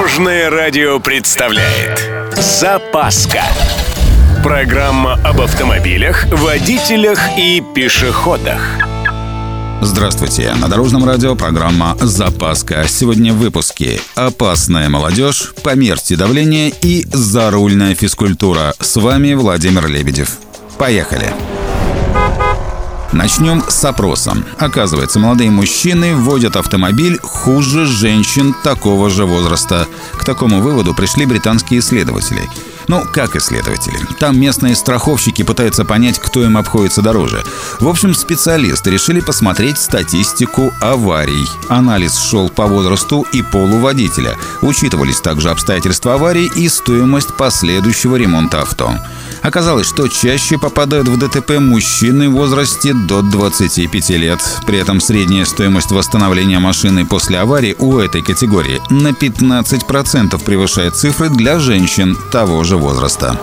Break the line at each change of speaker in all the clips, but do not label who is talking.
Дорожное радио представляет Запаска Программа об автомобилях, водителях и пешеходах
Здравствуйте! На Дорожном радио программа «Запаска». Сегодня в выпуске «Опасная молодежь», «Померьте давление» и «Зарульная физкультура». С вами Владимир Лебедев. Поехали! Начнем с опроса. Оказывается, молодые мужчины водят автомобиль хуже женщин такого же возраста. К такому выводу пришли британские исследователи. Ну, как исследователи? Там местные страховщики пытаются понять, кто им обходится дороже. В общем, специалисты решили посмотреть статистику аварий. Анализ шел по возрасту и полу водителя. Учитывались также обстоятельства аварии и стоимость последующего ремонта авто. Оказалось, что чаще попадают в ДТП мужчины в возрасте до 25 лет. При этом средняя стоимость восстановления машины после аварии у этой категории на 15% превышает цифры для женщин того же возраста.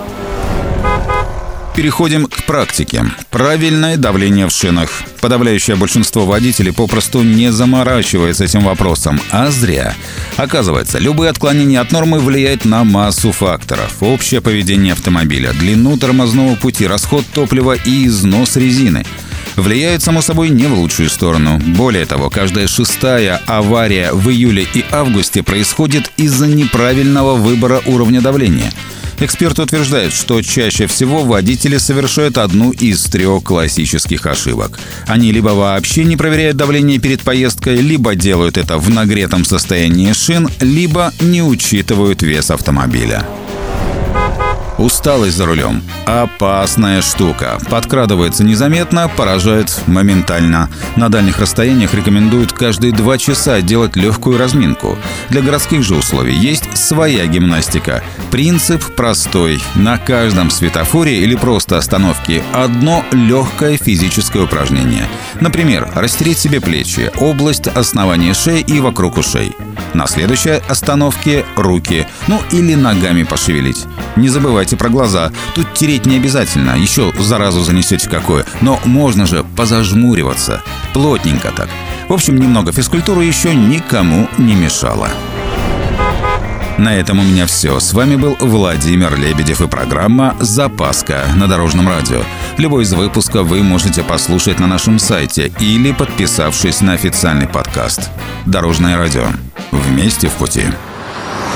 Переходим к практике. Правильное давление в шинах. Подавляющее большинство водителей попросту не заморачивается этим вопросом, а зря. Оказывается, любые отклонения от нормы влияют на массу факторов. Общее поведение автомобиля, длину тормозного пути, расход топлива и износ резины влияют, само собой, не в лучшую сторону. Более того, каждая шестая авария в июле и августе происходит из-за неправильного выбора уровня давления – Эксперты утверждают, что чаще всего водители совершают одну из трех классических ошибок. Они либо вообще не проверяют давление перед поездкой, либо делают это в нагретом состоянии шин, либо не учитывают вес автомобиля. Усталость за рулем. Опасная штука. Подкрадывается незаметно, поражает моментально. На дальних расстояниях рекомендуют каждые два часа делать легкую разминку. Для городских же условий есть своя гимнастика. Принцип простой. На каждом светофоре или просто остановке одно легкое физическое упражнение. Например, растереть себе плечи, область основания шеи и вокруг ушей. На следующей остановке руки, ну или ногами пошевелить. Не забывайте про глаза. Тут тереть не обязательно, еще заразу занесете какое. Но можно же позажмуриваться. Плотненько так. В общем, немного физкультуры еще никому не мешало. На этом у меня все. С вами был Владимир Лебедев и программа «Запаска» на Дорожном радио. Любой из выпусков вы можете послушать на нашем сайте или подписавшись на официальный подкаст. Дорожное радио. Вместе в пути.